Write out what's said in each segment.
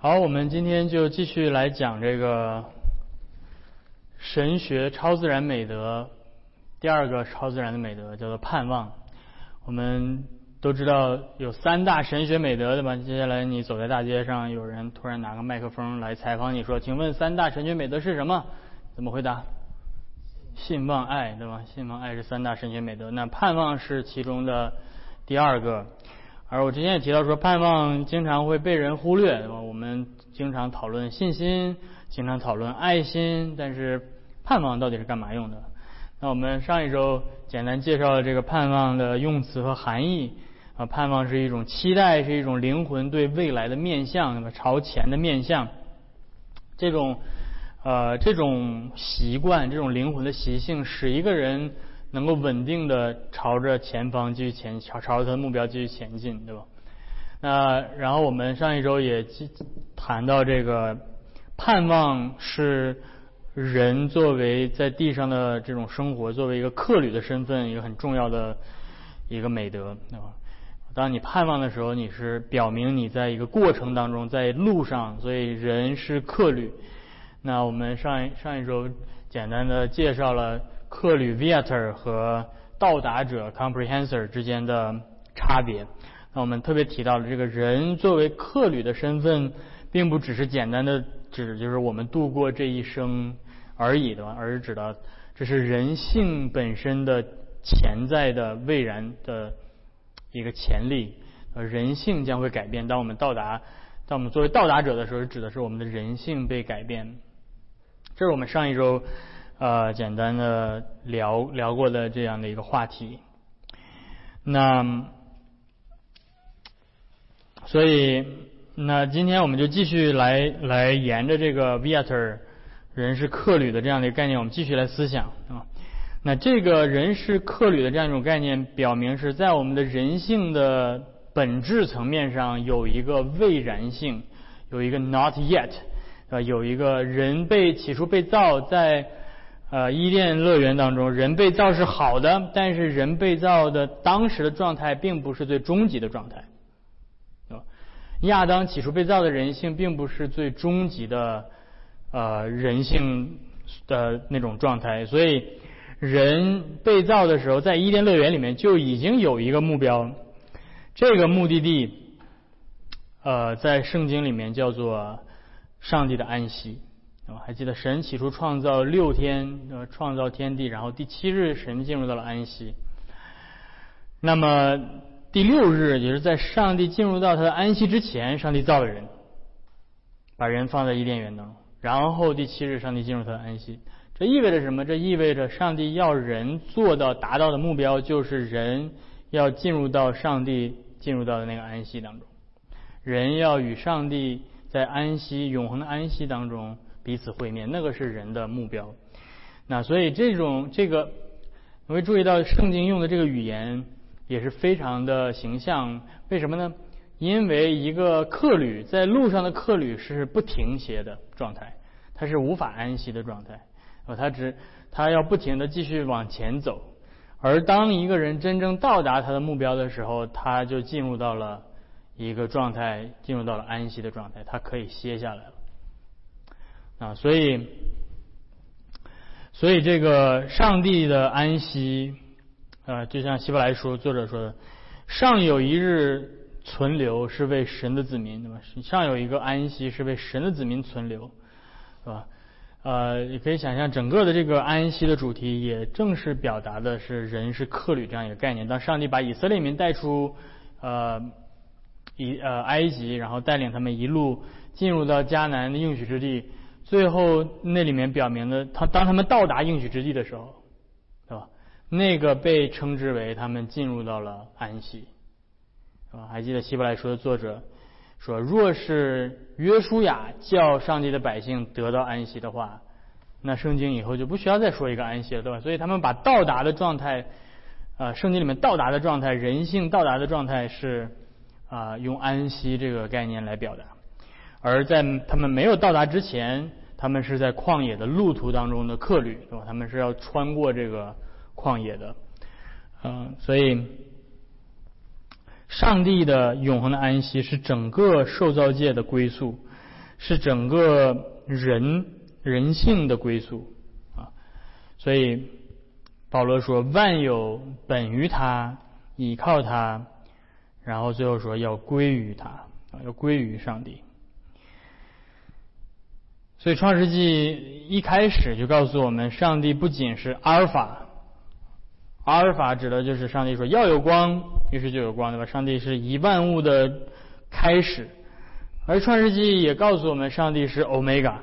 好，我们今天就继续来讲这个神学超自然美德。第二个超自然的美德叫做盼望。我们都知道有三大神学美德，对吧？接下来你走在大街上，有人突然拿个麦克风来采访你说：“请问三大神学美德是什么？”怎么回答？信望爱，对吧？信望爱是三大神学美德，那盼望是其中的第二个。而我之前也提到说，盼望经常会被人忽略，我们经常讨论信心，经常讨论爱心，但是盼望到底是干嘛用的？那我们上一周简单介绍了这个盼望的用词和含义。啊，盼望是一种期待，是一种灵魂对未来的面向，那么朝前的面向。这种呃这种习惯，这种灵魂的习性，使一个人。能够稳定的朝着前方继续前，朝朝着他的目标继续前进，对吧？那然后我们上一周也谈到这个盼望是人作为在地上的这种生活，作为一个客旅的身份，一个很重要的一个美德，对吧？当你盼望的时候，你是表明你在一个过程当中，在路上，所以人是客旅。那我们上一上一周简单的介绍了。客旅 （viator） 和到达者 （comprehensor） 之间的差别。那我们特别提到了这个人作为客旅的身份，并不只是简单的指就是我们度过这一生而已的，而是指的这是人性本身的潜在的未然的一个潜力。呃，人性将会改变。当我们到达，当我们作为到达者的时候，指的是我们的人性被改变。这是我们上一周。呃，简单的聊聊过的这样的一个话题，那所以那今天我们就继续来来沿着这个 viator 人是客旅的这样的一个概念，我们继续来思想啊。那这个人是客旅的这样一种概念，表明是在我们的人性的本质层面上有一个未然性，有一个 not yet 啊，有一个人被起初被造在。呃，伊甸乐园当中，人被造是好的，但是人被造的当时的状态并不是最终极的状态，啊，亚当起初被造的人性并不是最终极的呃人性的那种状态，所以人被造的时候，在伊甸乐园里面就已经有一个目标，这个目的地，呃，在圣经里面叫做上帝的安息。还记得神起初创造六天，呃，创造天地，然后第七日神进入到了安息。那么第六日也是在上帝进入到他的安息之前，上帝造了人，把人放在伊甸园当中。然后第七日上帝进入他的安息。这意味着什么？这意味着上帝要人做到达到的目标，就是人要进入到上帝进入到的那个安息当中。人要与上帝在安息永恒的安息当中。彼此会面，那个是人的目标。那所以这种这个，你会注意到圣经用的这个语言也是非常的形象。为什么呢？因为一个客旅在路上的客旅是不停歇的状态，他是无法安息的状态。呃，他只他要不停的继续往前走。而当一个人真正到达他的目标的时候，他就进入到了一个状态，进入到了安息的状态，他可以歇下来了。啊，所以，所以这个上帝的安息，啊，就像希伯来书作者说的，上有一日存留是为神的子民，对吧？上有一个安息是为神的子民存留，是吧？呃，你可以想象整个的这个安息的主题，也正是表达的是人是客旅这样一个概念。当上帝把以色列民带出呃以呃埃及，然后带领他们一路进入到迦南的应许之地。最后那里面表明的，他当他们到达应许之地的时候，对吧？那个被称之为他们进入到了安息，是吧？还记得希伯来书的作者说，若是约书亚叫上帝的百姓得到安息的话，那圣经以后就不需要再说一个安息了，对吧？所以他们把到达的状态，啊，圣经里面到达的状态，人性到达的状态是啊，用安息这个概念来表达。而在他们没有到达之前，他们是在旷野的路途当中的客旅，对吧？他们是要穿过这个旷野的，嗯，所以上帝的永恒的安息是整个受造界的归宿。是整个人人性的归宿啊。所以保罗说：“万有本于他，倚靠他。”然后最后说：“要归于他啊，要归于上帝。”所以创世纪一开始就告诉我们，上帝不仅是阿尔法，阿尔法指的就是上帝说要有光，于是就有光，对吧？上帝是一万物的开始，而创世纪也告诉我们，上帝是欧米伽，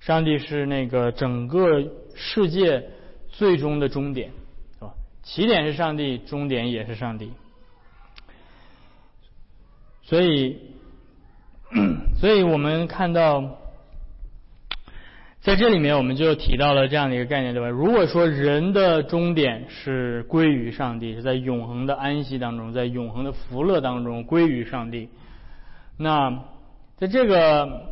上帝是那个整个世界最终的终点，是吧？起点是上帝，终点也是上帝。所以，所以我们看到。在这里面，我们就提到了这样的一个概念，对吧？如果说人的终点是归于上帝，是在永恒的安息当中，在永恒的福乐当中归于上帝，那在这个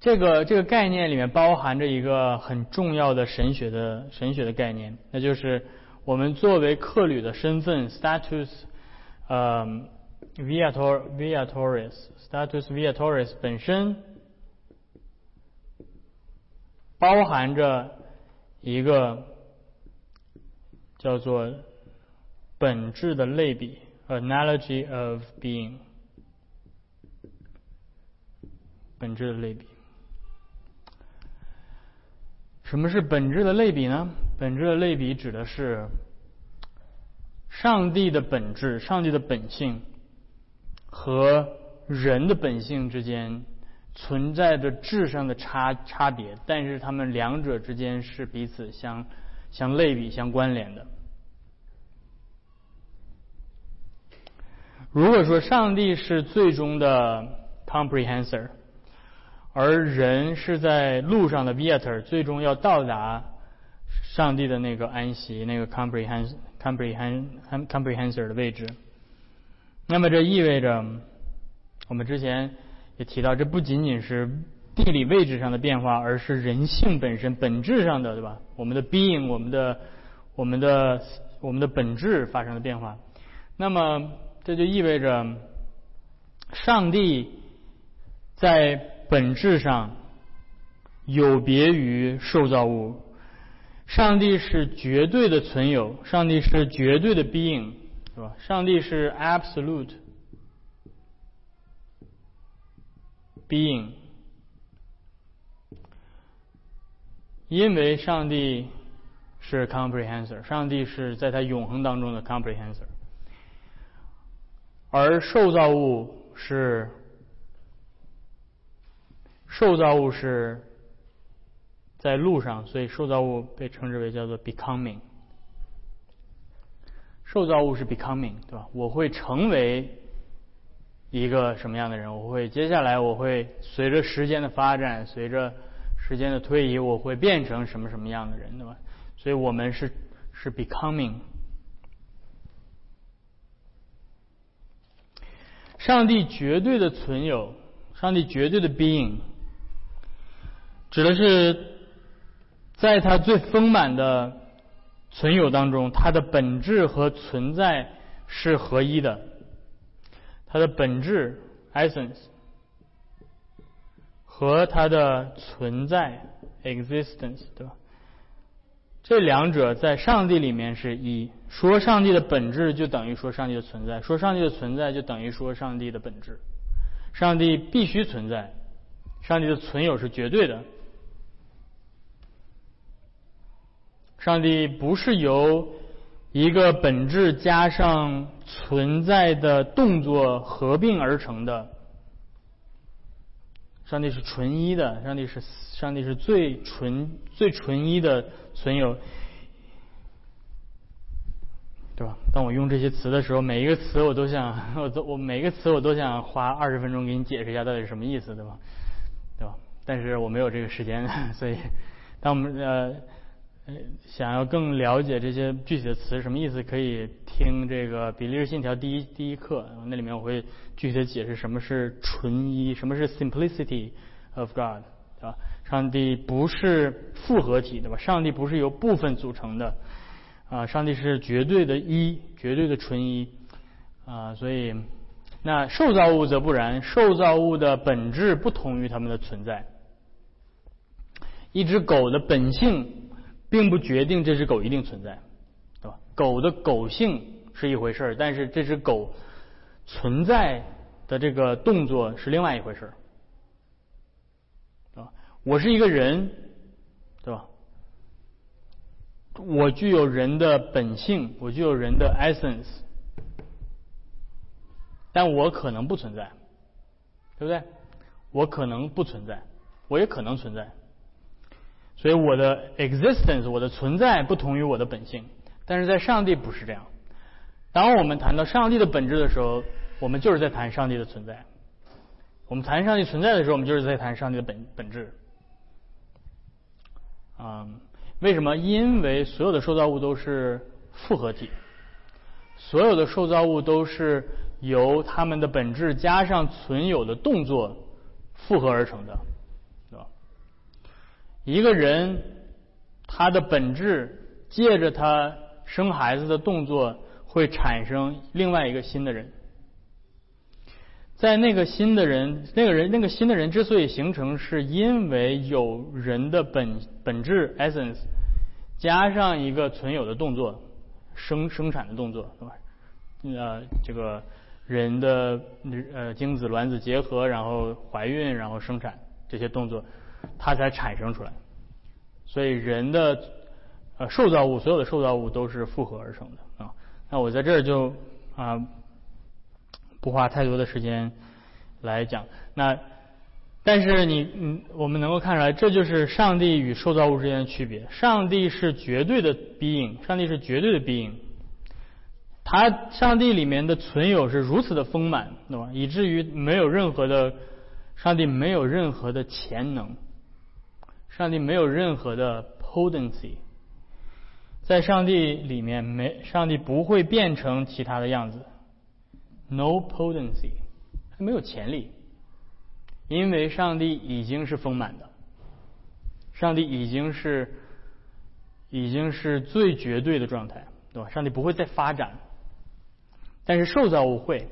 这个这个概念里面，包含着一个很重要的神学的神学的概念，那就是我们作为客旅的身份 （status），呃，viator viatoris，status viatoris 本身。包含着一个叫做本质的类比 （analogy of being）。本质的类比，什么是本质的类比呢？本质的类比指的是上帝的本质、上帝的本性和人的本性之间。存在着质上的差差别，但是他们两者之间是彼此相相类比、相关联的。如果说上帝是最终的 comprehensor，而人是在路上的 viator，最终要到达上帝的那个安息、那个 comprehens comprehens comprehensor 的位置，那么这意味着我们之前。也提到，这不仅仅是地理位置上的变化，而是人性本身本质上的，对吧？我们的 being，我们的、我们的、我们的本质发生了变化。那么，这就意味着，上帝在本质上有别于受造物。上帝是绝对的存有，上帝是绝对的 being，是吧？上帝是 absolute。being，因为上帝是 comprehensor，上帝是在他永恒当中的 comprehensor，而受造物是受造物是在路上，所以受造物被称之为叫做 becoming，受造物是 becoming，对吧？我会成为。一个什么样的人？我会接下来我会随着时间的发展，随着时间的推移，我会变成什么什么样的人，对吧？所以我们是是 becoming。上帝绝对的存有，上帝绝对的 being，指的是在他最丰满的存有当中，他的本质和存在是合一的。它的本质 （essence） 和它的存在 （existence），对吧？这两者在上帝里面是一。说上帝的本质就等于说上帝的存在，说上帝的存在就等于说上帝的本质。上帝必须存在，上帝的存有是绝对的。上帝不是由一个本质加上。存在的动作合并而成的，上帝是纯一的，上帝是上帝是最纯最纯一的存有，对吧？当我用这些词的时候，每一个词我都想，我都我每一个词我都想花二十分钟给你解释一下到底是什么意思，对吧？对吧？但是我没有这个时间，所以当我们呃。想要更了解这些具体的词什么意思，可以听这个《比利时信条》第一第一课，那里面我会具体的解释什么是纯一，什么是 simplicity of God，对吧？上帝不是复合体，对吧？上帝不是由部分组成的，啊，上帝是绝对的一，绝对的纯一，啊，所以那受造物则不然，受造物的本质不同于它们的存在。一只狗的本性并不决定这只狗一定存在，对吧？狗的狗性是一回事儿，但是这只狗存在的这个动作是另外一回事儿，对吧？我是一个人，对吧？我具有人的本性，我具有人的 essence，但我可能不存在，对不对？我可能不存在，我也可能存在。所以我的 existence，我的存在不同于我的本性，但是在上帝不是这样。当我们谈到上帝的本质的时候，我们就是在谈上帝的存在。我们谈上帝存在的时候，我们就是在谈上帝的本本质。啊，为什么？因为所有的受造物都是复合体，所有的受造物都是由它们的本质加上存有的动作复合而成的。一个人，他的本质借着他生孩子的动作，会产生另外一个新的人。在那个新的人，那个人，那个新的人之所以形成，是因为有人的本本质 essence，加上一个存有的动作，生生产的动作，对吧？呃，这个人的呃精子卵子结合，然后怀孕，然后生产这些动作。它才产生出来，所以人的呃受造物，所有的受造物都是复合而成的啊。那我在这儿就啊不花太多的时间来讲。那但是你嗯，我们能够看出来，这就是上帝与受造物之间的区别。上帝是绝对的 being，上帝是绝对的 being，他上帝里面的存有是如此的丰满，对吧？以至于没有任何的上帝没有任何的潜能。上帝没有任何的 potency，在上帝里面没上帝不会变成其他的样子，no potency，没有潜力，因为上帝已经是丰满的，上帝已经是已经是最绝对的状态，对吧？上帝不会再发展，但是受造物会。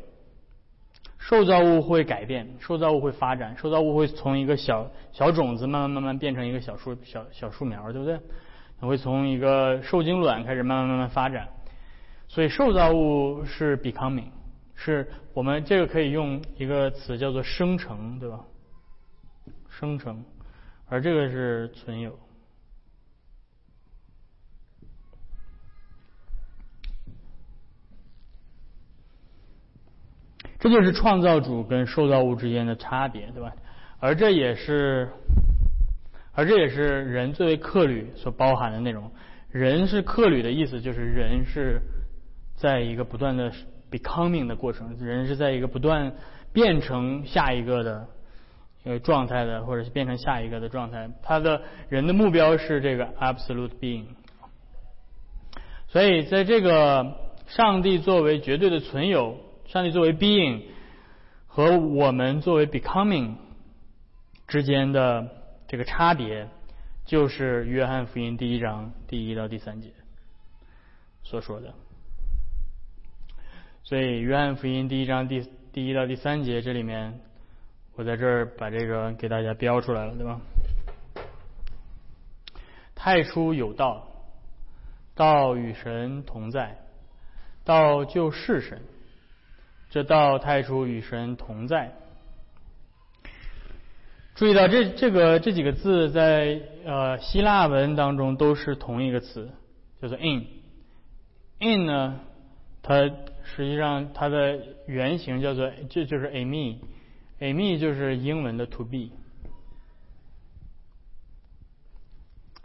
受造物会改变，受造物会发展，受造物会从一个小小种子慢慢慢慢变成一个小树小小树苗，对不对？它会从一个受精卵开始慢慢慢慢发展，所以受造物是 becoming，是我们这个可以用一个词叫做生成，对吧？生成，而这个是存有。这就是创造主跟受造物之间的差别，对吧？而这也是，而这也是人作为客旅所包含的内容。人是客旅的意思，就是人是在一个不断的 becoming 的过程，人是在一个不断变成下一个的一个状态的，或者是变成下一个的状态。他的人的目标是这个 absolute being。所以，在这个上帝作为绝对的存有。上帝作为 being 和我们作为 becoming 之间的这个差别，就是约翰福音第一章第一到第三节所说的。所以约翰福音第一章第第一到第三节这里面，我在这儿把这个给大家标出来了，对吧？太初有道，道与神同在，道就是神。这道太初与神同在。注意到这这个这几个字在呃希腊文当中都是同一个词，叫做 in。in 呢，它实际上它的原型叫做这就是 ame，ame 就是英文的 to be。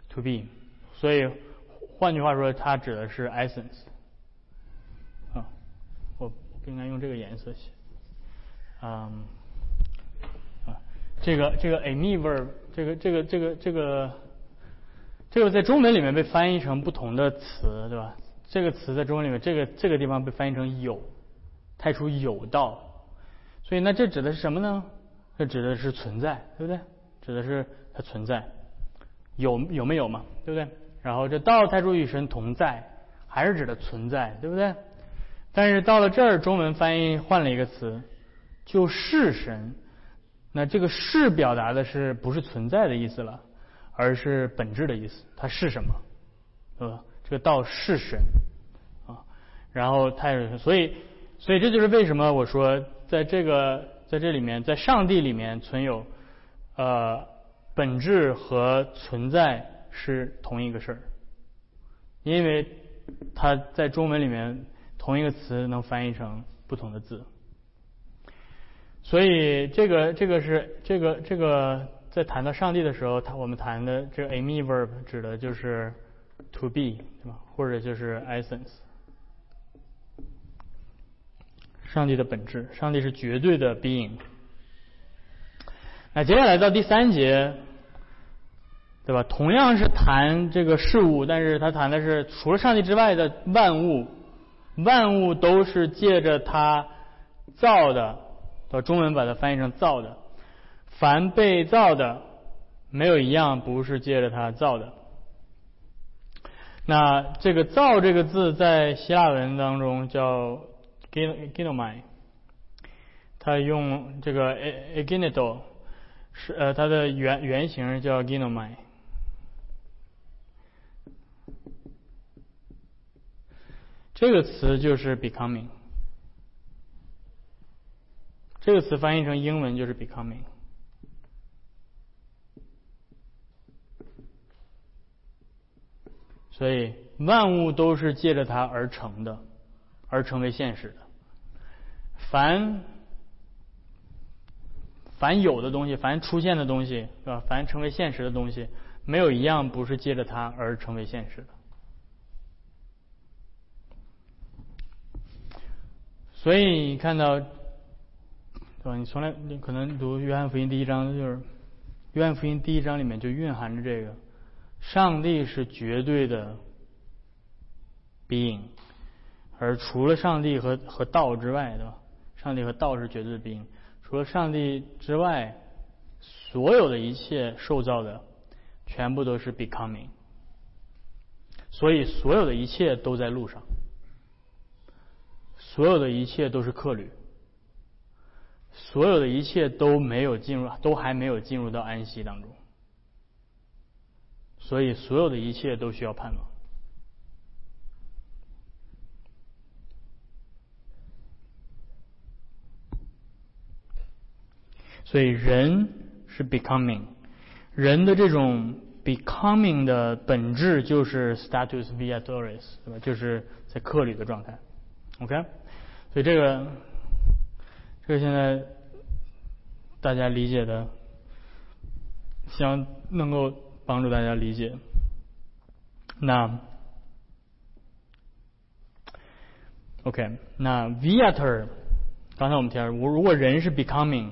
to be，所以换句话说，它指的是 essence。应该用这个颜色写，嗯，啊，这个这个 ame verb，这个这个这个这个这个在中文里面被翻译成不同的词，对吧？这个词在中文里面，这个这个地方被翻译成有，太初有道，所以那这指的是什么呢？这指的是存在，对不对？指的是它存在，有有没有嘛？对不对？然后这道太初与神同在，还是指的存在，对不对？但是到了这儿，中文翻译换了一个词，就是神。那这个是表达的是不是存在的意思了，而是本质的意思。它是什么？对吧？这个道是神啊。然后它也所以所以这就是为什么我说在这个在这里面，在上帝里面存有呃本质和存在是同一个事儿，因为它在中文里面同一个词能翻译成不同的字。所以这个这个是这个这个在谈到上帝的时候，他我们谈的这个 ame verb 指的就是 to be 对吧？或者就是 essence，上帝的本质，上帝是绝对的 being。那接下来到第三节，对吧？同样是谈这个事物，但是他谈的是除了上帝之外的万物，万物都是借着他造的。到中文把它翻译成造的，凡被造的，没有一样不是借着它造的。那这个“造”这个字在希腊文当中叫 “ginomai”，它用这个 “aginito” 是呃它的原原型叫 “ginomai”，这个词就是 “becoming”。这个词翻译成英文就是 becoming，所以万物都是借着它而成的，而成为现实的。凡凡有的东西，凡出现的东西，是吧？凡成为现实的东西，没有一样不是借着它而成为现实的。所以你看到。对吧？你从来你可能读约翰福音第一章，就是约翰福音第一章里面就蕴含着这个：上帝是绝对的 being，而除了上帝和和道之外，对吧？上帝和道是绝对的 being，除了上帝之外，所有的一切受造的全部都是 becoming，所以所有的一切都在路上，所有的一切都是客旅。所有的一切都没有进入，都还没有进入到安息当中，所以所有的一切都需要盼望。所以人是 becoming，人的这种 becoming 的本质就是 status viatoris，对吧？就是在客旅的状态。OK，所以这个。这个现在大家理解的，希望能够帮助大家理解。那 OK，那 viator，刚才我们提到，我如果人是 becoming，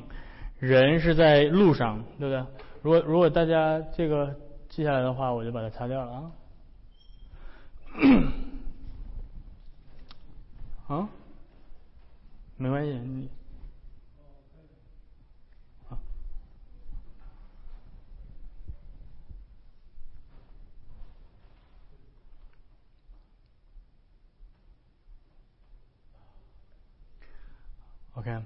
人是在路上，对不对？如果如果大家这个记下来的话，我就把它擦掉了啊。啊？没关系，你。OK，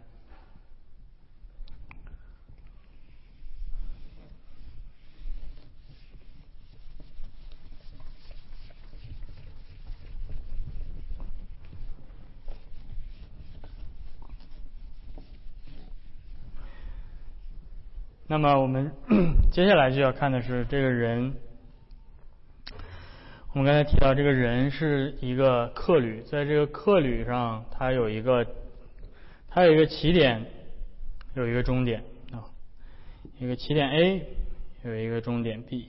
那么我们 接下来就要看的是这个人。我们刚才提到，这个人是一个客旅，在这个客旅上，他有一个。它有一个起点，有一个终点啊，一个起点 A，有一个终点 B，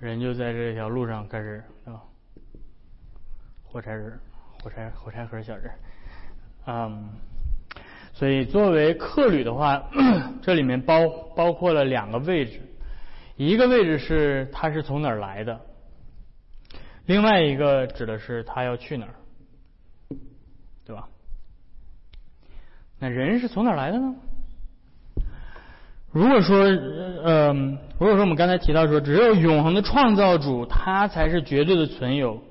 人就在这条路上开始啊，火柴人，火柴火柴盒小人，嗯，所以作为客旅的话，这里面包包括了两个位置，一个位置是他是从哪儿来的，另外一个指的是他要去哪儿。对吧那人是从哪儿来的呢？如果说，呃，如果说我们刚才提到说，只有永恒的创造主，他才是绝对的存有，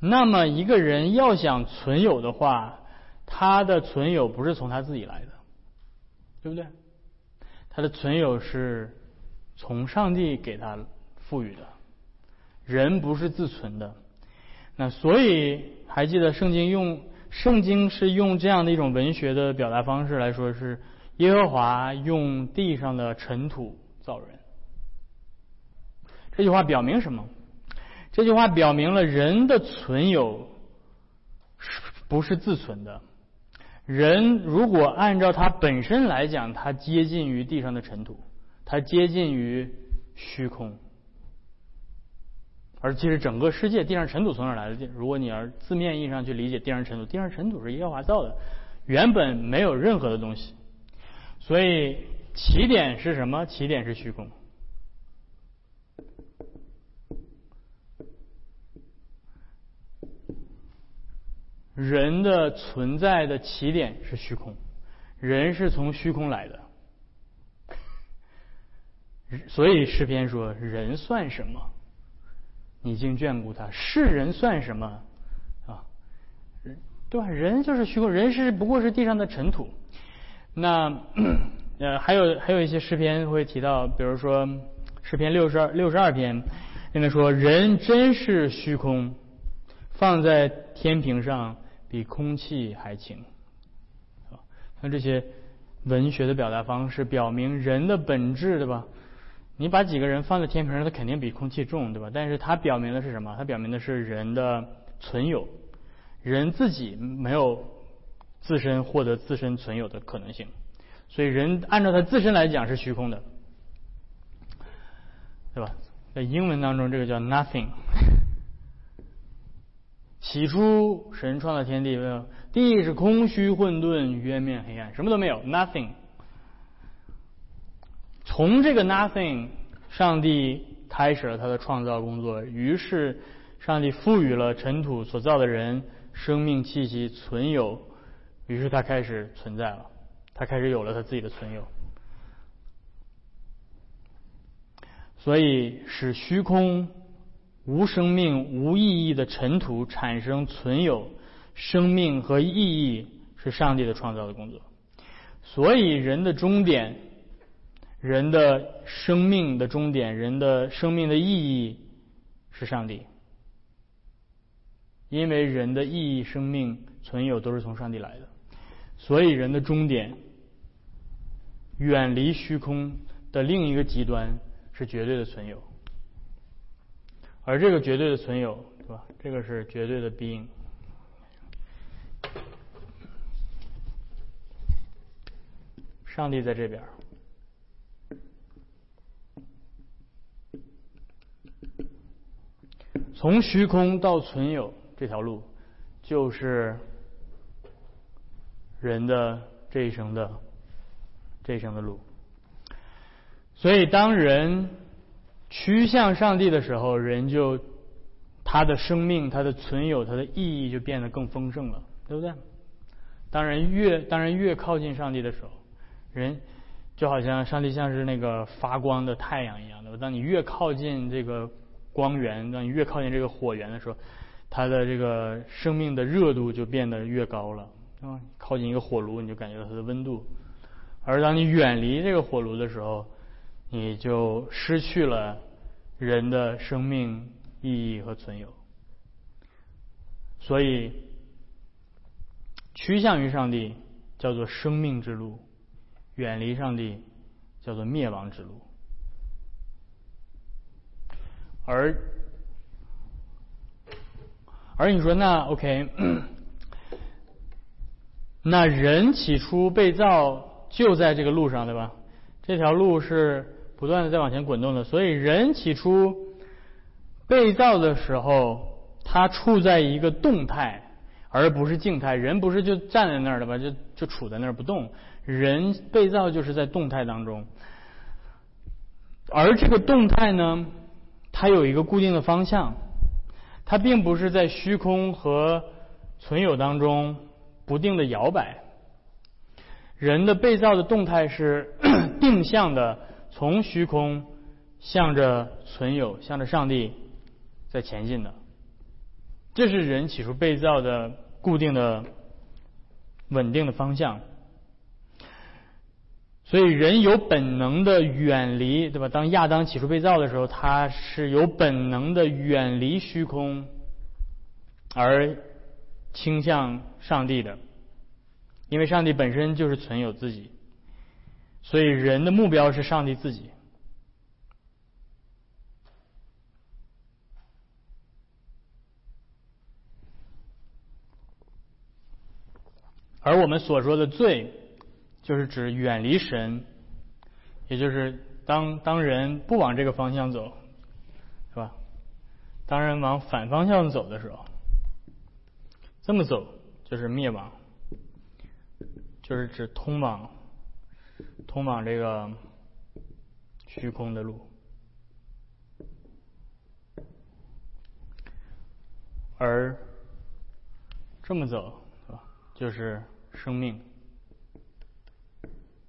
那么一个人要想存有的话，他的存有不是从他自己来的，对不对？他的存有是从上帝给他赋予的，人不是自存的。那所以还记得圣经用圣经是用这样的一种文学的表达方式来说，是耶和华用地上的尘土造人。这句话表明什么？这句话表明了人的存有不是自存的。人如果按照他本身来讲，他接近于地上的尘土，他接近于虚空。而其实整个世界地上尘土从哪来的？如果你要字面意义上去理解地上尘土，地上尘土是耶和华造的，原本没有任何的东西。所以起点是什么？起点是虚空。人的存在的起点是虚空，人是从虚空来的，所以诗篇说：“人算什么？你竟眷顾他；是人算什么？啊，对吧？人就是虚空，人是不过是地上的尘土。那 呃，还有还有一些诗篇会提到，比如说诗篇六十二六十二篇，里面说：人真是虚空，放在天平上。”比空气还轻，啊，像这些文学的表达方式，表明人的本质，对吧？你把几个人放在天平上，它肯定比空气重，对吧？但是它表明的是什么？它表明的是人的存有，人自己没有自身获得自身存有的可能性，所以人按照他自身来讲是虚空的，对吧？在英文当中，这个叫 nothing。起初，神创造天地，地是空虚混沌，渊面黑暗，什么都没有，nothing。从这个 nothing，上帝开始了他的创造工作。于是，上帝赋予了尘土所造的人生命气息存有。于是，他开始存在了，他开始有了他自己的存有。所以，使虚空。无生命、无意义的尘土产生存有生命和意义，是上帝的创造的工作。所以，人的终点，人的生命的终点，人的生命的意义是上帝。因为人的意义、生命、存有都是从上帝来的，所以人的终点，远离虚空的另一个极端是绝对的存有。而这个绝对的存有，对吧？这个是绝对的 being。上帝在这边。从虚空到存有这条路，就是人的这一生的这一生的路。所以，当人。趋向上帝的时候，人就他的生命、他的存有、他的意义就变得更丰盛了，对不对？当然越当然越靠近上帝的时候，人就好像上帝像是那个发光的太阳一样的。当你越靠近这个光源，当你越靠近这个火源的时候，它的这个生命的热度就变得越高了，啊，靠近一个火炉，你就感觉到它的温度；而当你远离这个火炉的时候，你就失去了人的生命意义和存有，所以趋向于上帝叫做生命之路，远离上帝叫做灭亡之路。而而你说那 OK，那人起初被造就在这个路上，对吧？这条路是。不断的在往前滚动的，所以人起初被造的时候，他处在一个动态，而不是静态。人不是就站在那儿的吧？就就处在那儿不动。人被造就是在动态当中，而这个动态呢，它有一个固定的方向，它并不是在虚空和存有当中不定的摇摆。人的被造的动态是 定向的。从虚空向着存有，向着上帝在前进的，这是人起初被造的固定的稳定的方向。所以人有本能的远离，对吧？当亚当起初被造的时候，他是有本能的远离虚空，而倾向上帝的，因为上帝本身就是存有自己，所以人的目标是上帝自己。而我们所说的罪。就是指远离神，也就是当当人不往这个方向走，是吧？当人往反方向走的时候，这么走就是灭亡，就是指通往通往这个虚空的路，而这么走，是吧？就是生命。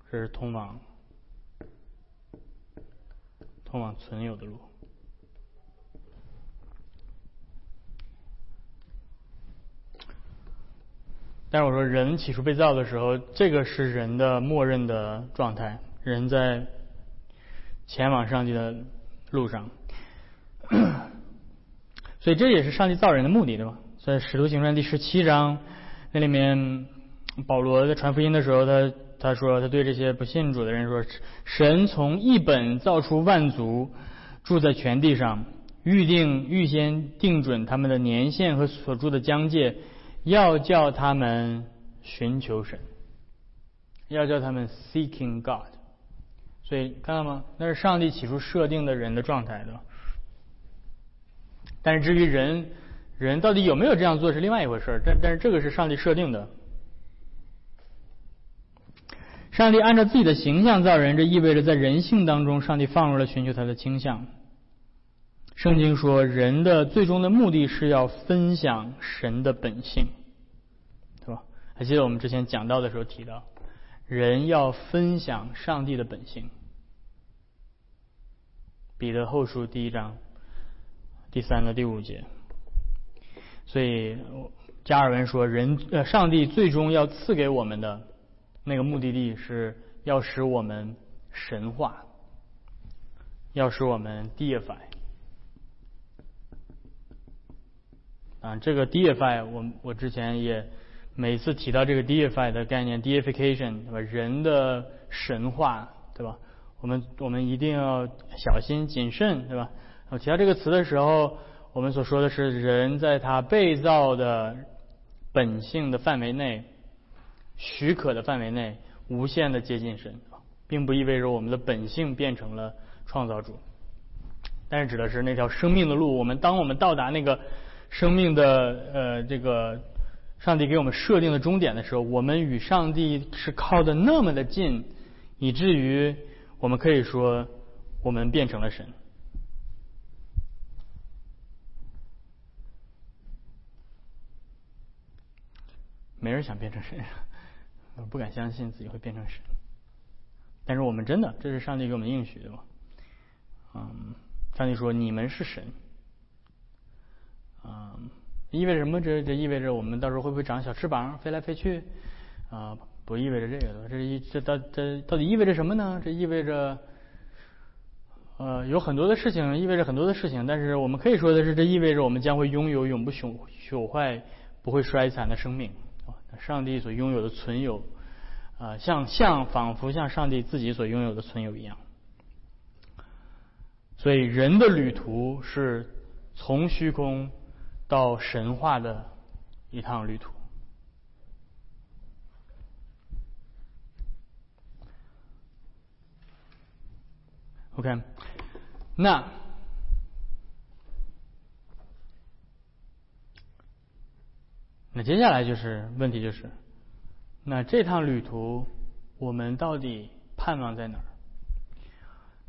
这是通往通往存有的路，但是我说人起初被造的时候，这个是人的默认的状态，人在前往上帝的路上，所以这也是上帝造人的目的，对吧？在使徒行传第十七章那里面，保罗在传福音的时候，他。他说：“他对这些不信主的人说，神从一本造出万族，住在全地上，预定预先定准他们的年限和所住的疆界，要叫他们寻求神，要叫他们 seeking God。所以看到吗？那是上帝起初设定的人的状态的。但是至于人，人到底有没有这样做是另外一回事但但是这个是上帝设定的。”上帝按照自己的形象造人，这意味着在人性当中，上帝放入了寻求他的倾向。圣经说，人的最终的目的是要分享神的本性，是吧？还记得我们之前讲到的时候提到，人要分享上帝的本性。彼得后书第一章第三到第五节。所以加尔文说，人呃，上帝最终要赐给我们的。那个目的地是要使我们神化，要使我们 deify。啊，这个 deify，我我之前也每次提到这个 deify 的概念，deification，对吧？人的神话，对吧？我们我们一定要小心谨慎，对吧？我提到这个词的时候，我们所说的是人在他被造的本性的范围内。许可的范围内，无限的接近神，并不意味着我们的本性变成了创造主，但是指的是那条生命的路。我们当我们到达那个生命的呃这个上帝给我们设定的终点的时候，我们与上帝是靠的那么的近，以至于我们可以说我们变成了神。没人想变成神。我不敢相信自己会变成神，但是我们真的，这是上帝给我们应许的嘛？嗯，上帝说你们是神，嗯，意味着什么？这这意味着我们到时候会不会长小翅膀飞来飞去？啊，不意味着这个，这一这到这到底意味着什么呢？这意味着呃有很多的事情，意味着很多的事情，但是我们可以说的是，这意味着我们将会拥有永不朽朽坏、不会衰残的生命。上帝所拥有的存有，啊，像像仿佛像上帝自己所拥有的存有一样。所以人的旅途是从虚空到神话的一趟旅途。OK，那。那接下来就是问题，就是那这趟旅途我们到底盼望在哪儿？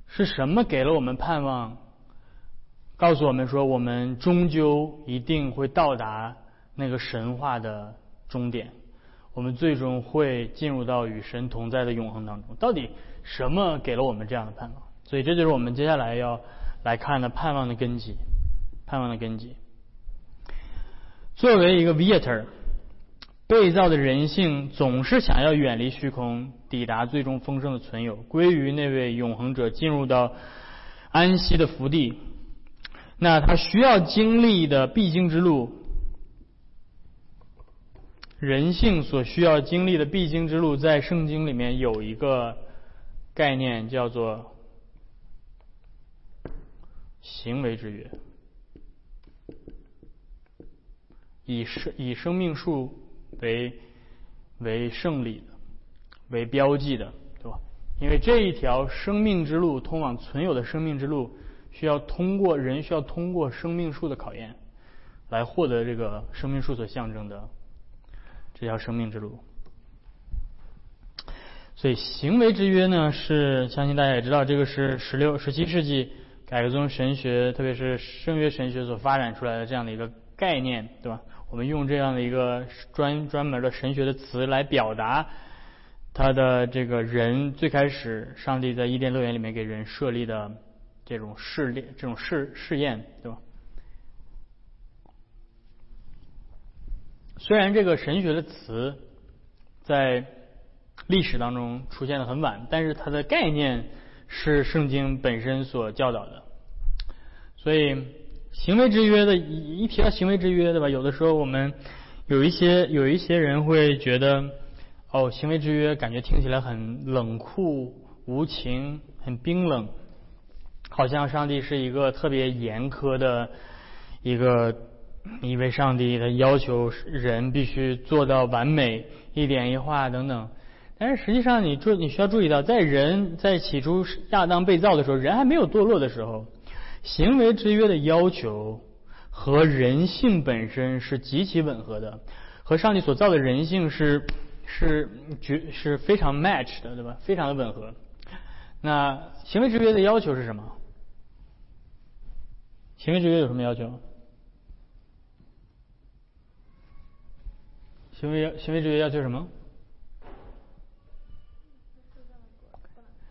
是什么给了我们盼望？告诉我们说，我们终究一定会到达那个神话的终点，我们最终会进入到与神同在的永恒当中。到底什么给了我们这样的盼望？所以这就是我们接下来要来看的盼望的根基，盼望的根基。作为一个 Viator，被造的人性总是想要远离虚空，抵达最终丰盛的存有，归于那位永恒者，进入到安息的福地。那他需要经历的必经之路，人性所需要经历的必经之路，在圣经里面有一个概念叫做行为之约，以生以生命树。为为胜利的，为标记的，对吧？因为这一条生命之路，通往存有的生命之路，需要通过人需要通过生命树的考验，来获得这个生命树所象征的这条生命之路。所以行为之约呢，是相信大家也知道，这个是十六、十七世纪改革宗神学，特别是圣约神学所发展出来的这样的一个概念，对吧？我们用这样的一个专专门的神学的词来表达他的这个人最开始，上帝在伊甸乐园里面给人设立的这种试炼、这种试试验，对吧？虽然这个神学的词在历史当中出现的很晚，但是它的概念是圣经本身所教导的，所以。行为之约的一一提到行为之约，对吧？有的时候我们有一些有一些人会觉得，哦，行为之约感觉听起来很冷酷无情，很冰冷，好像上帝是一个特别严苛的一个一位上帝，他要求人必须做到完美，一点一画等等。但是实际上，你注你需要注意到，在人在起初亚当被造的时候，人还没有堕落的时候。行为之约的要求和人性本身是极其吻合的，和上帝所造的人性是是绝是非常 match 的，对吧？非常的吻合。那行为之约的要求是什么？行为之约有什么要求？行为行为之约要求什么？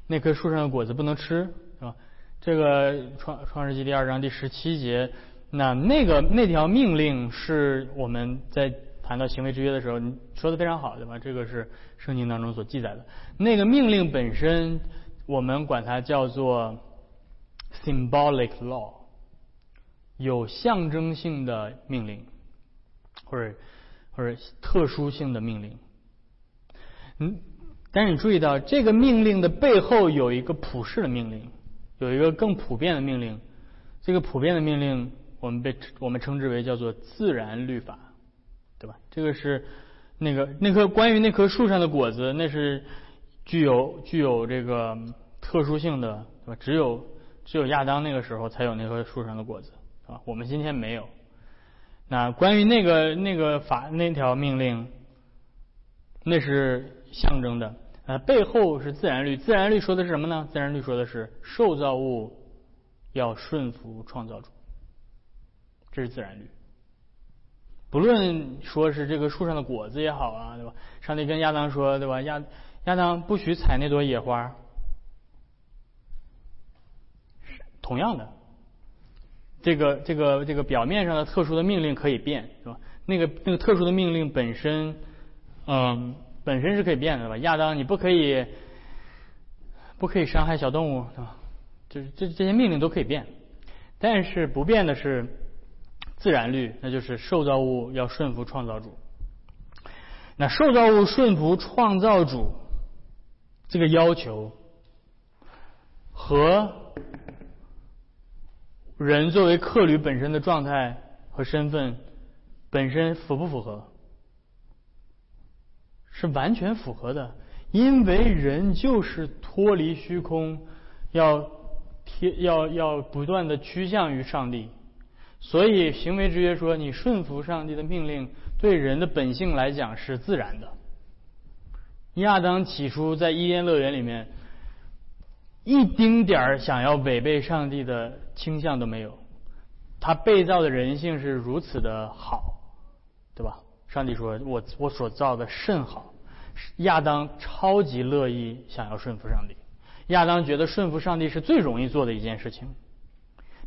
那棵树上的果子不能吃。是吧这个创创世纪第二章第十七节，那那个那条命令是我们在谈到行为之约的时候，你说的非常好，对吧？这个是圣经当中所记载的。那个命令本身，我们管它叫做 symbolic law，有象征性的命令，或者或者特殊性的命令。嗯，但是你注意到这个命令的背后有一个普世的命令。有一个更普遍的命令，这个普遍的命令，我们被我们称之为叫做自然律法，对吧？这个是那个那棵关于那棵树上的果子，那是具有具有这个特殊性的，对吧？只有只有亚当那个时候才有那棵树上的果子，啊，我们今天没有。那关于那个那个法那条命令，那是象征的。啊，背后是自然律。自然律说的是什么呢？自然律说的是受造物要顺服创造主，这是自然律。不论说是这个树上的果子也好啊，对吧？上帝跟亚当说，对吧？亚亚当不许采那朵野花。同样的，这个这个这个表面上的特殊的命令可以变，是吧？那个那个特殊的命令本身，嗯。本身是可以变的吧？亚当，你不可以，不可以伤害小动物，对吧？就是这这些命令都可以变，但是不变的是自然律，那就是受造物要顺服创造主。那受造物顺服创造主这个要求，和人作为客旅本身的状态和身份本身符不符合？是完全符合的，因为人就是脱离虚空，要贴要要不断的趋向于上帝，所以行为之约说，你顺服上帝的命令，对人的本性来讲是自然的。亚当起初在伊甸乐园里面，一丁点儿想要违背上帝的倾向都没有，他被造的人性是如此的好，对吧？上帝说：“我我所造的甚好。”亚当超级乐意想要顺服上帝。亚当觉得顺服上帝是最容易做的一件事情，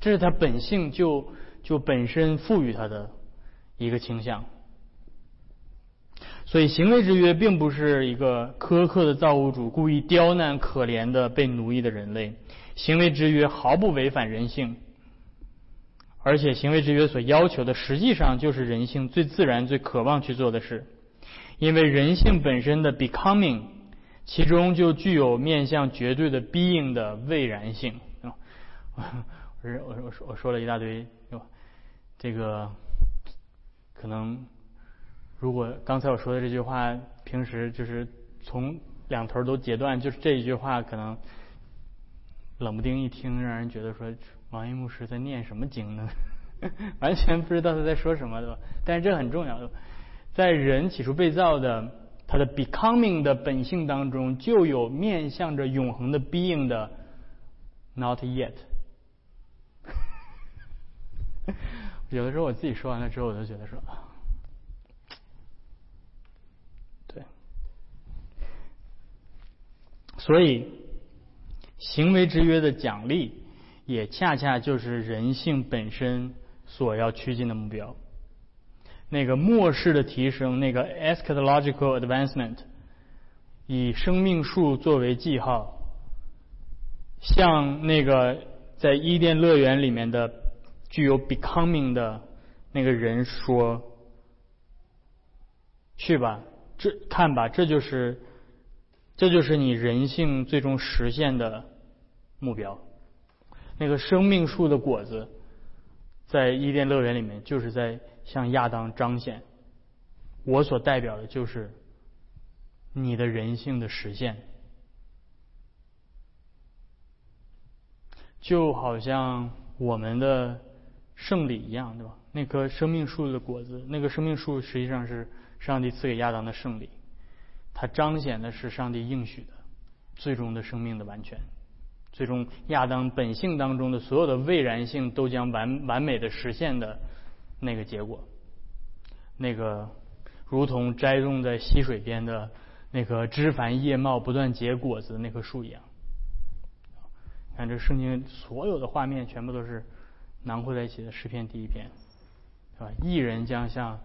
这是他本性就就本身赋予他的一个倾向。所以行为之约并不是一个苛刻的造物主故意刁难可怜的被奴役的人类，行为之约毫不违反人性，而且行为之约所要求的实际上就是人性最自然、最渴望去做的事，因为人性本身的 becoming，其中就具有面向绝对的 being 的未然性啊。我我我说我说了一大堆，这个可能如果刚才我说的这句话，平时就是从两头都截断，就是这一句话，可能冷不丁一听，让人觉得说王一牧师在念什么经呢？完全不知道他在说什么，对吧？但是这很重要，在人起初被造的他的 becoming 的本性当中，就有面向着永恒的 being 的 not yet。有的时候我自己说完了之后，我就觉得说，对，所以行为之约的奖励，也恰恰就是人性本身所要趋近的目标。那个末世的提升，那个 eschatological advancement，以生命树作为记号，像那个在伊甸乐园里面的。具有 becoming 的那个人说：“去吧，这看吧，这就是，这就是你人性最终实现的目标。那个生命树的果子，在伊甸乐园里面，就是在向亚当彰显，我所代表的就是你的人性的实现，就好像我们的。”胜利一样，对吧？那棵生命树的果子，那个生命树实际上是上帝赐给亚当的胜利，它彰显的是上帝应许的最终的生命的完全，最终亚当本性当中的所有的未然性都将完完美的实现的那个结果，那个如同栽种在溪水边的那棵枝繁叶茂、不断结果子的那棵树一样。看这圣经所有的画面，全部都是。囊括在一起的诗篇第一篇，是吧？一人将像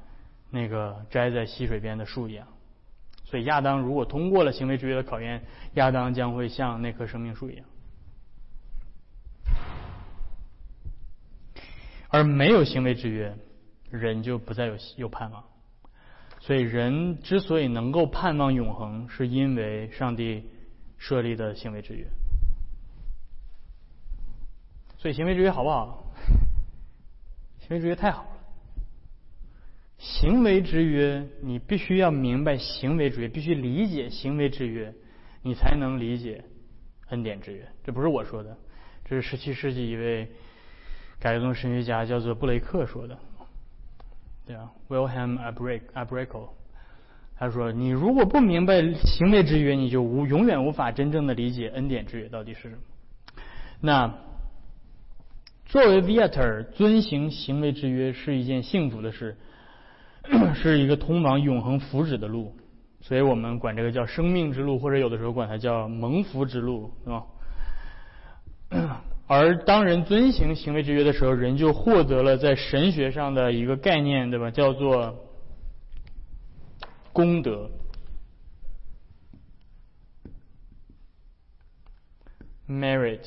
那个摘在溪水边的树一样，所以亚当如果通过了行为之约的考验，亚当将会像那棵生命树一样。而没有行为制约，人就不再有有盼望。所以人之所以能够盼望永恒，是因为上帝设立的行为制约。所以行为制约好不好？行为制约太好了。行为制约，你必须要明白行为制约，必须理解行为制约，你才能理解恩典制约。这不是我说的，这是十七世纪一位改革神学家叫做布雷克说的。对啊，Wilhelm Abrego，他说：“你如果不明白行为之约，你就无永远无法真正的理解恩典之约到底是什么。”那。作为 Viator，遵行行为之约是一件幸福的事，是一个通往永恒福祉的路，所以我们管这个叫生命之路，或者有的时候管它叫蒙福之路，是吧？而当人遵行行为之约的时候，人就获得了在神学上的一个概念，对吧？叫做功德 （merit）。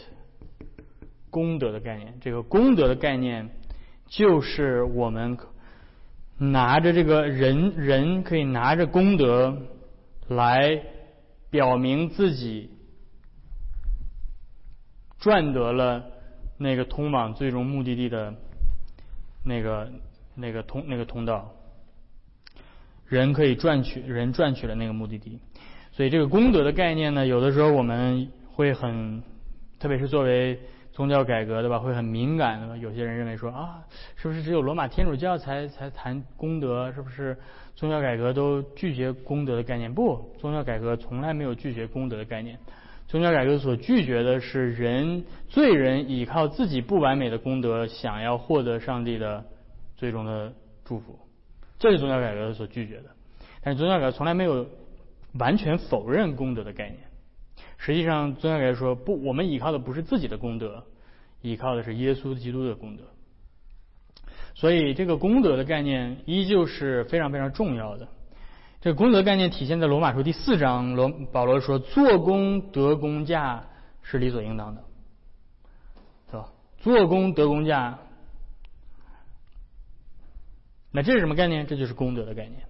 功德的概念，这个功德的概念就是我们拿着这个人人可以拿着功德来表明自己赚得了那个通往最终目的地的那个那个通那个通道，人可以赚取人赚取了那个目的地，所以这个功德的概念呢，有的时候我们会很，特别是作为。宗教改革对吧？会很敏感的。有些人认为说啊，是不是只有罗马天主教才才谈功德？是不是宗教改革都拒绝功德的概念？不，宗教改革从来没有拒绝功德的概念。宗教改革所拒绝的是人罪人依靠自己不完美的功德，想要获得上帝的最终的祝福。这是宗教改革所拒绝的。但是宗教改革从来没有完全否认功德的概念。实际上，宗教改革说不，我们依靠的不是自己的功德，依靠的是耶稣基督的功德。所以，这个功德的概念依旧是非常非常重要的。这功德概念体现在罗马书第四章，罗保罗说：“做工得工价是理所应当的，是吧？做工得工价，那这是什么概念？这就是功德的概念。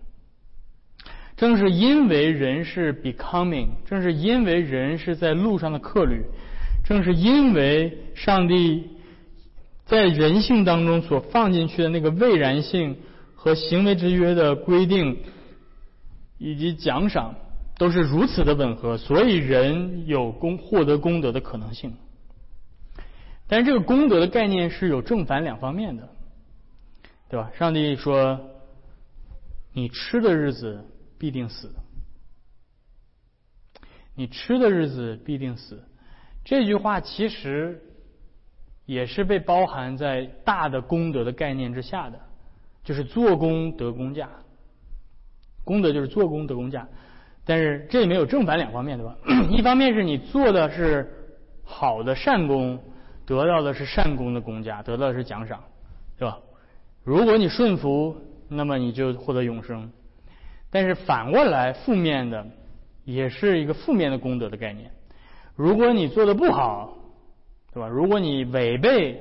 正是因为人是 becoming，正是因为人是在路上的客旅，正是因为上帝在人性当中所放进去的那个未然性和行为之约的规定。”以及奖赏都是如此的吻合，所以人有功获得功德的可能性。但是这个功德的概念是有正反两方面的，对吧？上帝说：“你吃的日子必定死，你吃的日子必定死。”这句话其实也是被包含在大的功德的概念之下的，就是做工得工价。功德就是做功得工价，但是这里面有正反两方面，对吧？一方面是你做的是好的善功，得到的是善功的功价，得到的是奖赏，对吧？如果你顺服，那么你就获得永生。但是反过来，负面的也是一个负面的功德的概念。如果你做的不好，对吧？如果你违背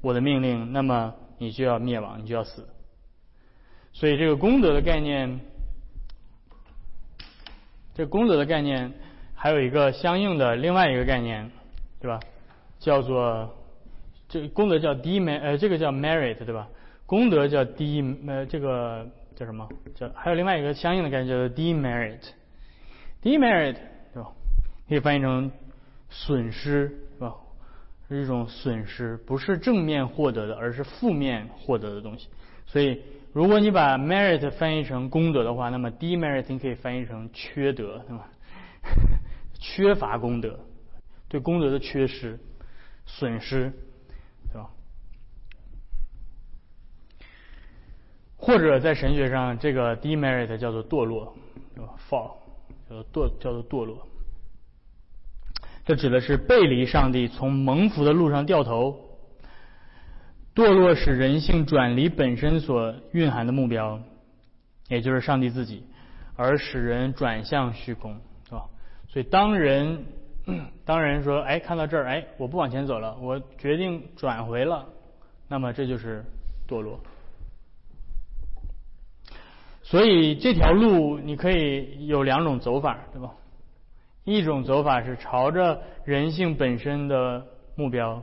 我的命令，那么你就要灭亡，你就要死。所以这个功德的概念。这功德的概念还有一个相应的另外一个概念，对吧？叫做这功德叫 D 呃，这个叫 merit 对吧？功德叫 d 呃，这个叫什么？叫还有另外一个相应的概念叫做 demerit，demerit 对吧？可以翻译成损失是吧？是一种损失，不是正面获得的，而是负面获得的东西，所以。如果你把 merit 翻译成功德的话，那么 demerit 可以翻译成缺德，对吧？缺乏功德，对功德的缺失、损失，对吧？或者在神学上，这个 demerit 叫做堕落，对吧？fall 叫做堕，叫做堕落。这指的是背离上帝，从蒙福的路上掉头。堕落使人性转离本身所蕴含的目标，也就是上帝自己，而使人转向虚空，是吧？所以当人 当人说：“哎，看到这儿，哎，我不往前走了，我决定转回了。”那么这就是堕落。所以这条路你可以有两种走法，对吧？一种走法是朝着人性本身的目标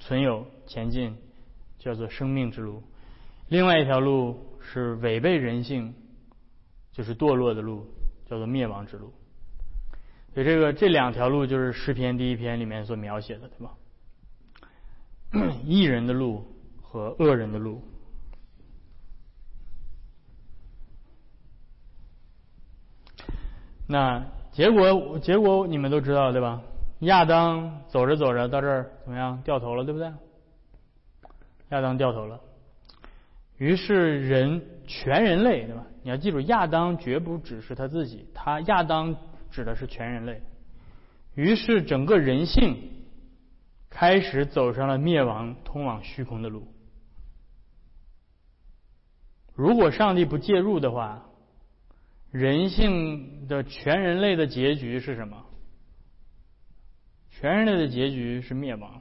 存有前进。叫做生命之路，另外一条路是违背人性，就是堕落的路，叫做灭亡之路。所以这个这两条路就是诗篇第一篇里面所描写的，对吧？义人的路和恶人的路。那结果结果你们都知道对吧？亚当走着走着到这儿怎么样？掉头了，对不对？亚当掉头了，于是人全人类，对吧？你要记住，亚当绝不只是他自己，他亚当指的是全人类。于是整个人性开始走上了灭亡、通往虚空的路。如果上帝不介入的话，人性的全人类的结局是什么？全人类的结局是灭亡。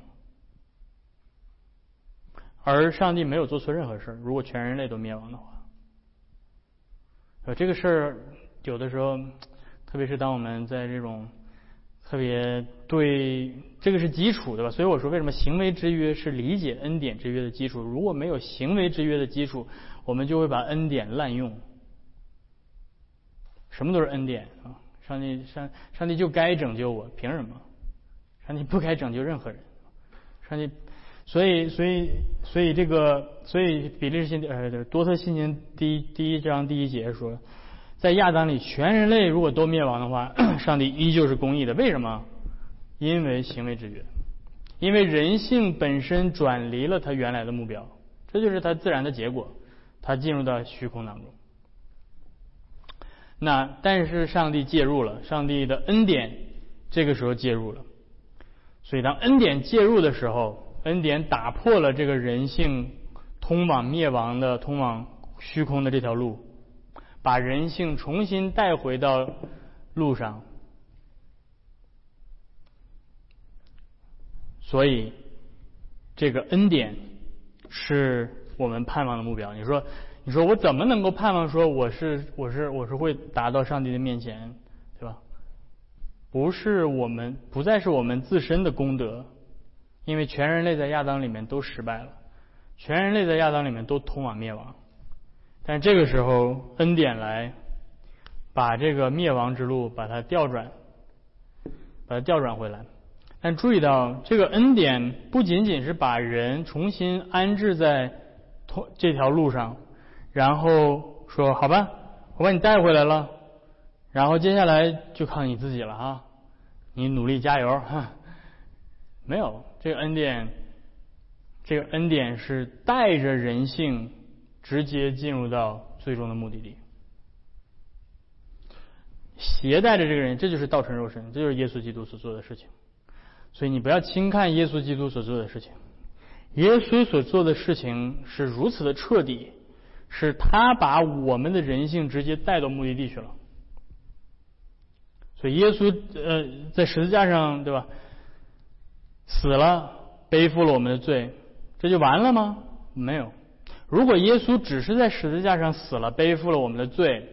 而上帝没有做错任何事。如果全人类都灭亡的话，呃，这个事儿有的时候，特别是当我们在这种特别对这个是基础对吧？所以我说，为什么行为之约是理解恩典之约的基础？如果没有行为之约的基础，我们就会把恩典滥用。什么都是恩典啊！上帝上上帝就该拯救我，凭什么？上帝不该拯救任何人。上帝。所以，所以，所以这个，所以比利时信呃多特信经第一第一章第一节说，在亚当里全人类如果都灭亡的话，上帝依旧是公义的。为什么？因为行为之约，因为人性本身转离了他原来的目标，这就是他自然的结果，他进入到虚空当中。那但是上帝介入了，上帝的恩典这个时候介入了，所以当恩典介入的时候。恩典打破了这个人性通往灭亡的、通往虚空的这条路，把人性重新带回到路上。所以，这个恩典是我们盼望的目标。你说，你说我怎么能够盼望说我是我是我是会达到上帝的面前，对吧？不是我们不再是我们自身的功德，因为全人类在亚当里面都失败了，全人类在亚当里面都通往灭亡。但这个时候，恩典来把这个灭亡之路把它调转，把它调转回来。但注意到，这个恩典不仅仅是把人重新安置在通这条路上，然后说好吧，我把你带回来了，然后接下来就靠你自己了啊，你努力加油哈。没有这个恩典，这个恩典是带着人性直接进入到最终的目的地，携带着这个人，这就是道成肉身，这就是耶稣基督所做的事情。所以你不要轻看耶稣基督所做的事情，耶稣所做的事情是如此的彻底，是他把我们的人性直接带到目的地去了。所以耶稣呃在十字架上对吧，死了，背负了我们的罪，这就完了吗？没有。如果耶稣只是在十字架上死了，背负了我们的罪，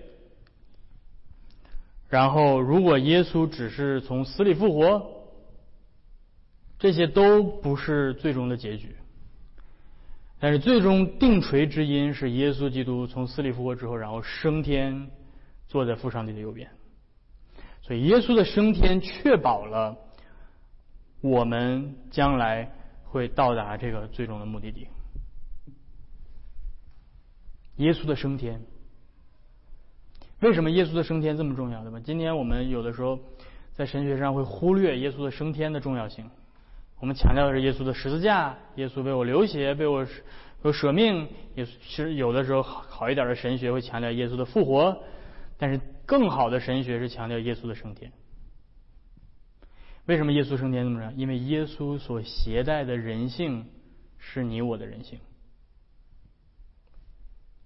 然后如果耶稣只是从死里复活。这些都不是最终的结局，但是最终定锤之音是耶稣基督从死里复活之后，然后升天，坐在父上帝的右边。所以耶稣的升天确保了我们将来会到达这个最终的目的地。耶稣的升天，为什么耶稣的升天这么重要？对吧？今天我们有的时候在神学上会忽略耶稣的升天的重要性。我们强调的是耶稣的十字架，耶稣为我流血，为我我舍命。也其实有的时候好一点的神学会强调耶稣的复活，但是更好的神学是强调耶稣的升天。为什么耶稣升天这么重要？因为耶稣所携带的人性是你我的人性。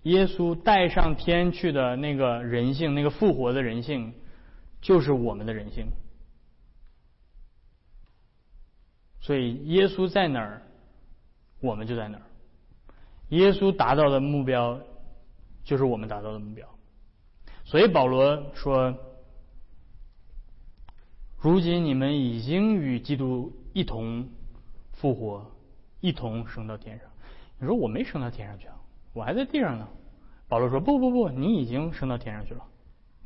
耶稣带上天去的那个人性，那个复活的人性，就是我们的人性。所以耶稣在哪儿，我们就在哪儿。耶稣达到的目标，就是我们达到的目标。所以保罗说：“如今你们已经与基督一同复活，一同升到天上。”你说我没升到天上去啊，我还在地上呢。保罗说：“不不不，你已经升到天上去了。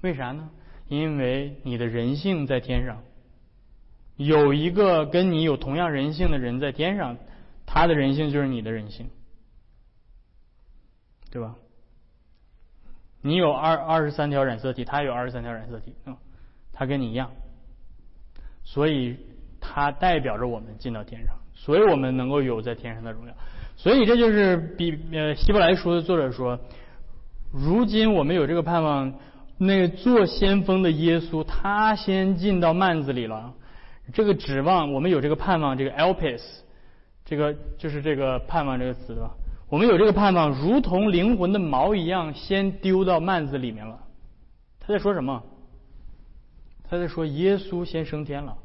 为啥呢？因为你的人性在天上。”有一个跟你有同样人性的人在天上，他的人性就是你的人性，对吧？你有二二十三条染色体，他有二十三条染色体，嗯，他跟你一样，所以他代表着我们进到天上，所以我们能够有在天上的荣耀。所以这就是比呃希伯来书的作者说，如今我们有这个盼望，那做先锋的耶稣，他先进到幔子里了。这个指望，我们有这个盼望，这个 elpis，这个就是这个盼望这个词，对吧？我们有这个盼望，如同灵魂的毛一样，先丢到幔子里面了。他在说什么？他在说耶稣先升天了，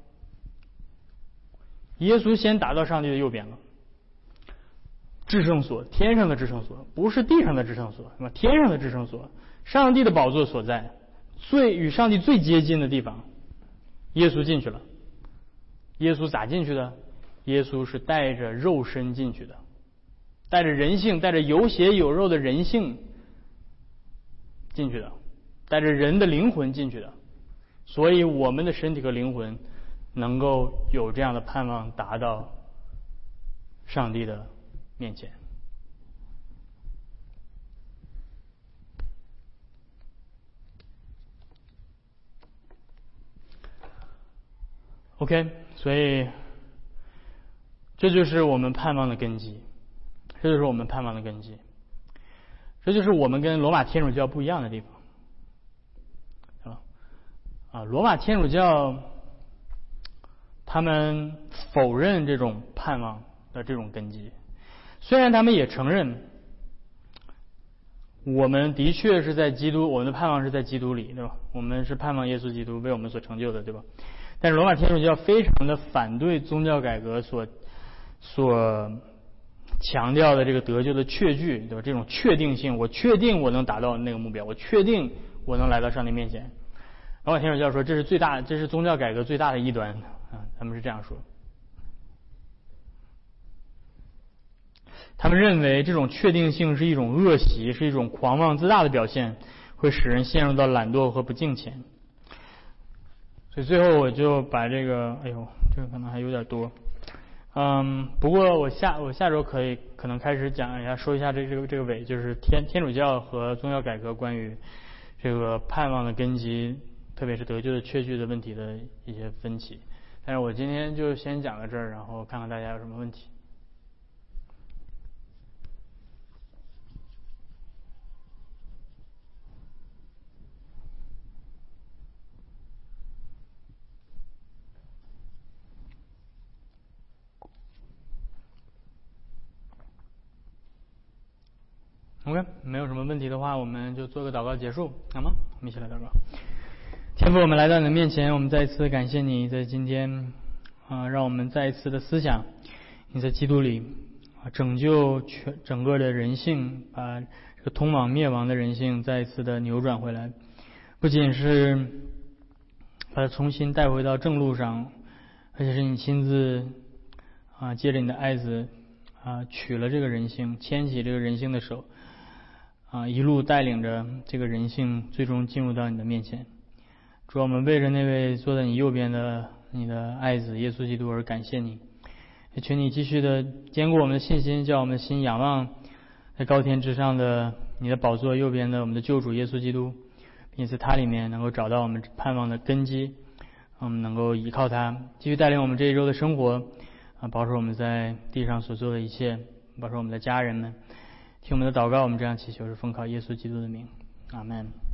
耶稣先达到上帝的右边了。至圣所，天上的至圣所，不是地上的至圣所，什么？天上的至圣所，上帝的宝座所在，最与上帝最接近的地方，耶稣进去了。耶稣咋进去的？耶稣是带着肉身进去的，带着人性，带着有血有肉的人性进去的，带着人的灵魂进去的。所以我们的身体和灵魂能够有这样的盼望，达到上帝的面前。OK。所以，这就是我们盼望的根基，这就是我们盼望的根基，这就是我们跟罗马天主教不一样的地方，啊，罗马天主教他们否认这种盼望的这种根基，虽然他们也承认我们的确是在基督，我们的盼望是在基督里，对吧？我们是盼望耶稣基督为我们所成就的，对吧？但是罗马天主教非常的反对宗教改革所所强调的这个得救的确据，对吧？这种确定性，我确定我能达到那个目标，我确定我能来到上帝面前。罗马天主教说这是最大，这是宗教改革最大的异端啊，他们是这样说。他们认为这种确定性是一种恶习，是一种狂妄自大的表现，会使人陷入到懒惰和不敬虔。所以最后我就把这个，哎呦，这个可能还有点多，嗯，不过我下我下周可以可能开始讲一下，说一下这这个这个尾，就是天天主教和宗教改革关于这个盼望的根基，特别是得救的确据的问题的一些分歧。但是我今天就先讲到这儿，然后看看大家有什么问题。OK，没有什么问题的话，我们就做个祷告结束，好吗？我们一起来祷告。天父，我们来到你的面前，我们再一次感谢你在今天啊，让我们再一次的思想你在基督里啊拯救全整个的人性，把这个通往灭亡的人性再一次的扭转回来，不仅是把它重新带回到正路上，而且是你亲自啊借着你的爱子啊取了这个人性，牵起这个人性的手。啊，一路带领着这个人性，最终进入到你的面前。主，我们为着那位坐在你右边的你的爱子耶稣基督而感谢你。也请你继续的坚固我们的信心，叫我们的心仰望在高天之上的你的宝座右边的我们的救主耶稣基督，并且在他里面能够找到我们盼望的根基。我们能够依靠他，继续带领我们这一周的生活，啊，保守我们在地上所做的一切，保守我们的家人们。听我们的祷告，我们这样祈求是奉靠耶稣基督的名，阿门。